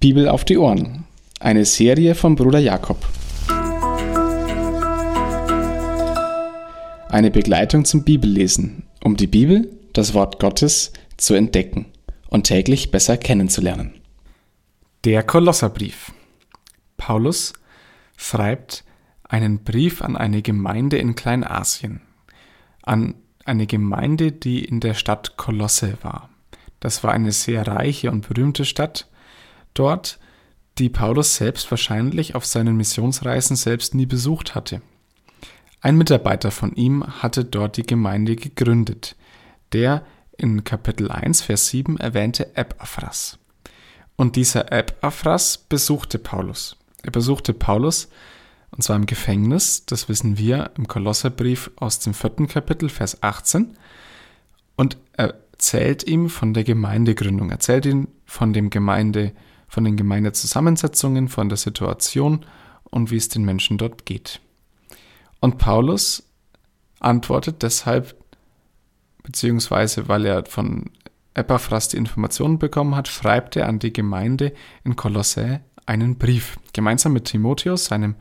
Bibel auf die Ohren. Eine Serie von Bruder Jakob. Eine Begleitung zum Bibellesen, um die Bibel, das Wort Gottes, zu entdecken und täglich besser kennenzulernen. Der Kolosserbrief. Paulus schreibt einen Brief an eine Gemeinde in Kleinasien, an eine Gemeinde, die in der Stadt Kolosse war. Das war eine sehr reiche und berühmte Stadt dort, die Paulus selbst wahrscheinlich auf seinen Missionsreisen selbst nie besucht hatte. Ein Mitarbeiter von ihm hatte dort die Gemeinde gegründet, der in Kapitel 1, Vers 7 erwähnte Epaphras. Und dieser Epaphras besuchte Paulus. Er besuchte Paulus, und zwar im Gefängnis, das wissen wir im Kolosserbrief aus dem vierten Kapitel, Vers 18, und erzählt ihm von der Gemeindegründung, erzählt ihm von dem Gemeinde, von den Gemeindezusammensetzungen, von der Situation und wie es den Menschen dort geht. Und Paulus antwortet deshalb, beziehungsweise weil er von Epaphras die Informationen bekommen hat, schreibt er an die Gemeinde in Kolossä einen Brief, gemeinsam mit Timotheus, seinem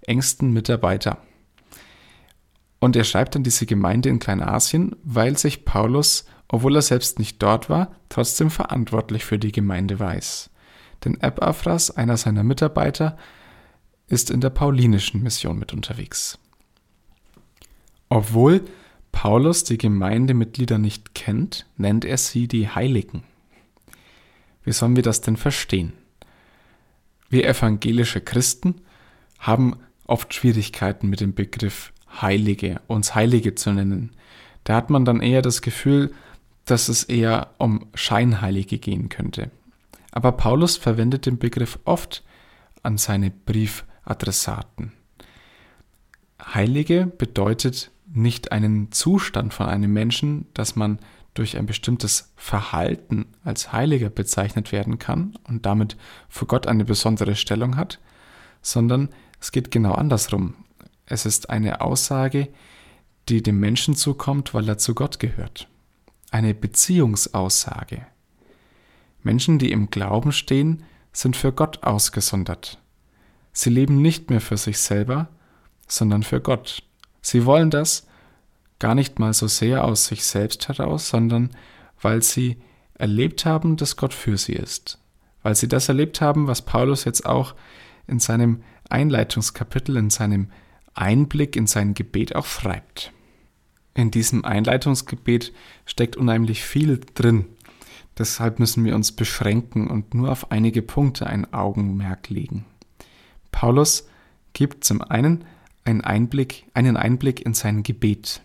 engsten Mitarbeiter. Und er schreibt an diese Gemeinde in Kleinasien, weil sich Paulus, obwohl er selbst nicht dort war, trotzdem verantwortlich für die Gemeinde weiß. Denn Epaphras, einer seiner Mitarbeiter, ist in der paulinischen Mission mit unterwegs. Obwohl Paulus die Gemeindemitglieder nicht kennt, nennt er sie die Heiligen. Wie sollen wir das denn verstehen? Wir evangelische Christen haben oft Schwierigkeiten mit dem Begriff Heilige, uns Heilige zu nennen. Da hat man dann eher das Gefühl, dass es eher um Scheinheilige gehen könnte. Aber Paulus verwendet den Begriff oft an seine Briefadressaten. Heilige bedeutet nicht einen Zustand von einem Menschen, dass man durch ein bestimmtes Verhalten als Heiliger bezeichnet werden kann und damit vor Gott eine besondere Stellung hat, sondern es geht genau andersrum. Es ist eine Aussage, die dem Menschen zukommt, weil er zu Gott gehört. Eine Beziehungsaussage. Menschen, die im Glauben stehen, sind für Gott ausgesondert. Sie leben nicht mehr für sich selber, sondern für Gott. Sie wollen das gar nicht mal so sehr aus sich selbst heraus, sondern weil sie erlebt haben, dass Gott für sie ist. Weil sie das erlebt haben, was Paulus jetzt auch in seinem Einleitungskapitel, in seinem Einblick in sein Gebet auch schreibt. In diesem Einleitungsgebet steckt unheimlich viel drin. Deshalb müssen wir uns beschränken und nur auf einige Punkte ein Augenmerk legen. Paulus gibt zum einen einen Einblick, einen Einblick in sein Gebet.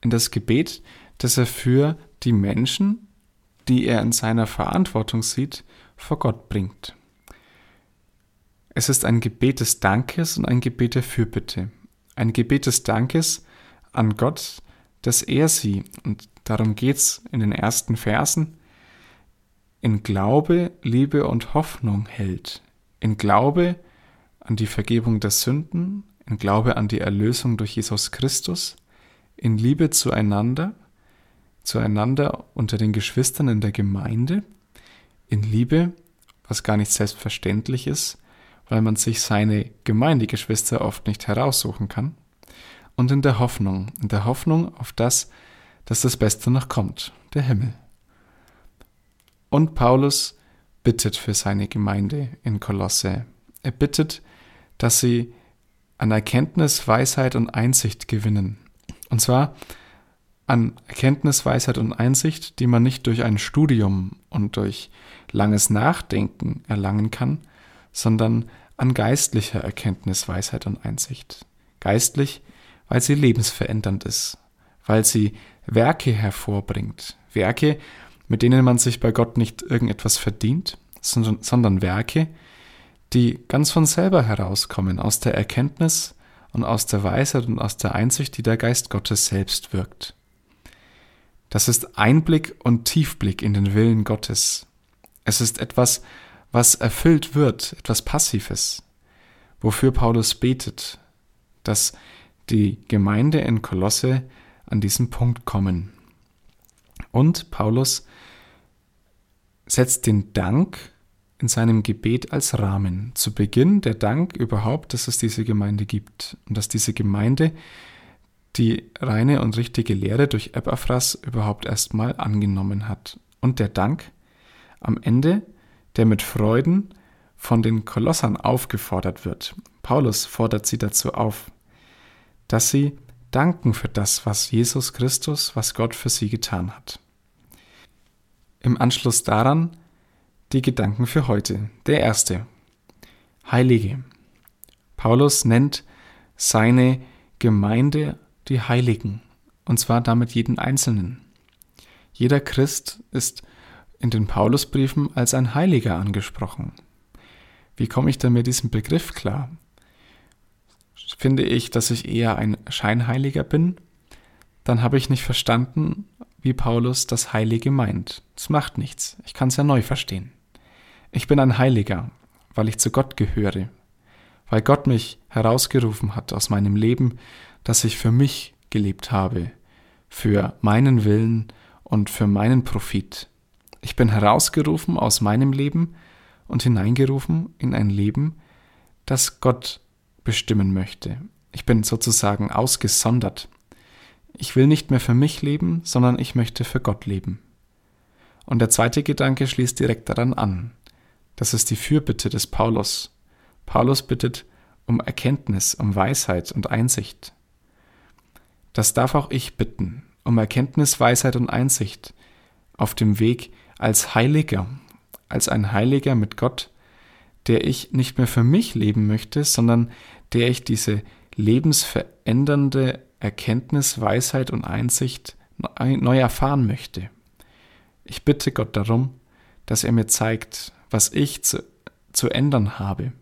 In das Gebet, das er für die Menschen, die er in seiner Verantwortung sieht, vor Gott bringt. Es ist ein Gebet des Dankes und ein Gebet der Fürbitte. Ein Gebet des Dankes an Gott, dass er sie, und darum geht es in den ersten Versen, in Glaube, Liebe und Hoffnung hält. In Glaube an die Vergebung der Sünden, in Glaube an die Erlösung durch Jesus Christus, in Liebe zueinander, zueinander unter den Geschwistern in der Gemeinde, in Liebe, was gar nicht selbstverständlich ist, weil man sich seine Gemeindegeschwister oft nicht heraussuchen kann. Und in der Hoffnung, in der Hoffnung auf das, dass das Beste noch kommt, der Himmel. Und Paulus bittet für seine Gemeinde in Kolosse. Er bittet, dass sie an Erkenntnis, Weisheit und Einsicht gewinnen. Und zwar an Erkenntnis, Weisheit und Einsicht, die man nicht durch ein Studium und durch langes Nachdenken erlangen kann, sondern an geistlicher Erkenntnis, Weisheit und Einsicht. Geistlich, weil sie lebensverändernd ist, weil sie Werke hervorbringt. Werke, mit denen man sich bei Gott nicht irgendetwas verdient, sondern, Werke, die ganz von selber herauskommen, aus der Erkenntnis und aus der Weisheit und aus der Einsicht, die der Geist Gottes selbst wirkt. Das ist Einblick und Tiefblick in den Willen Gottes. Es ist etwas, was erfüllt wird, etwas Passives, wofür Paulus betet, dass die Gemeinde in Kolosse an diesen Punkt kommen. Und Paulus setzt den Dank in seinem Gebet als Rahmen. Zu Beginn der Dank überhaupt, dass es diese Gemeinde gibt und dass diese Gemeinde die reine und richtige Lehre durch Epaphras überhaupt erstmal angenommen hat. Und der Dank am Ende, der mit Freuden von den Kolossern aufgefordert wird. Paulus fordert sie dazu auf, dass sie danken für das, was Jesus Christus, was Gott für sie getan hat. Im Anschluss daran die Gedanken für heute. Der erste. Heilige. Paulus nennt seine Gemeinde die Heiligen, und zwar damit jeden Einzelnen. Jeder Christ ist in den Paulusbriefen als ein Heiliger angesprochen. Wie komme ich denn mit diesem Begriff klar? Finde ich, dass ich eher ein Scheinheiliger bin? Dann habe ich nicht verstanden, wie Paulus das Heilige meint. Das macht nichts. Ich kann es ja neu verstehen. Ich bin ein Heiliger, weil ich zu Gott gehöre, weil Gott mich herausgerufen hat aus meinem Leben, das ich für mich gelebt habe, für meinen Willen und für meinen Profit. Ich bin herausgerufen aus meinem Leben und hineingerufen in ein Leben, das Gott bestimmen möchte. Ich bin sozusagen ausgesondert. Ich will nicht mehr für mich leben, sondern ich möchte für Gott leben. Und der zweite Gedanke schließt direkt daran an. Das ist die Fürbitte des Paulus. Paulus bittet um Erkenntnis, um Weisheit und Einsicht. Das darf auch ich bitten, um Erkenntnis, Weisheit und Einsicht auf dem Weg als Heiliger, als ein Heiliger mit Gott, der ich nicht mehr für mich leben möchte, sondern der ich diese lebensverändernde Erkenntnis, Weisheit und Einsicht neu erfahren möchte. Ich bitte Gott darum, dass er mir zeigt, was ich zu, zu ändern habe,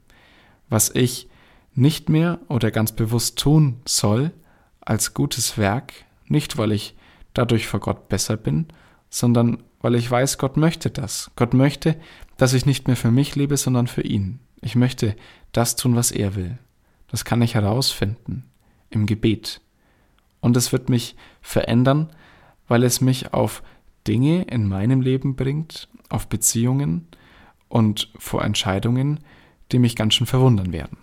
was ich nicht mehr oder ganz bewusst tun soll als gutes Werk, nicht weil ich dadurch vor Gott besser bin, sondern weil ich weiß, Gott möchte das. Gott möchte, dass ich nicht mehr für mich lebe, sondern für ihn. Ich möchte das tun, was er will. Das kann ich herausfinden im Gebet. Und es wird mich verändern, weil es mich auf Dinge in meinem Leben bringt, auf Beziehungen, und vor Entscheidungen, die mich ganz schön verwundern werden.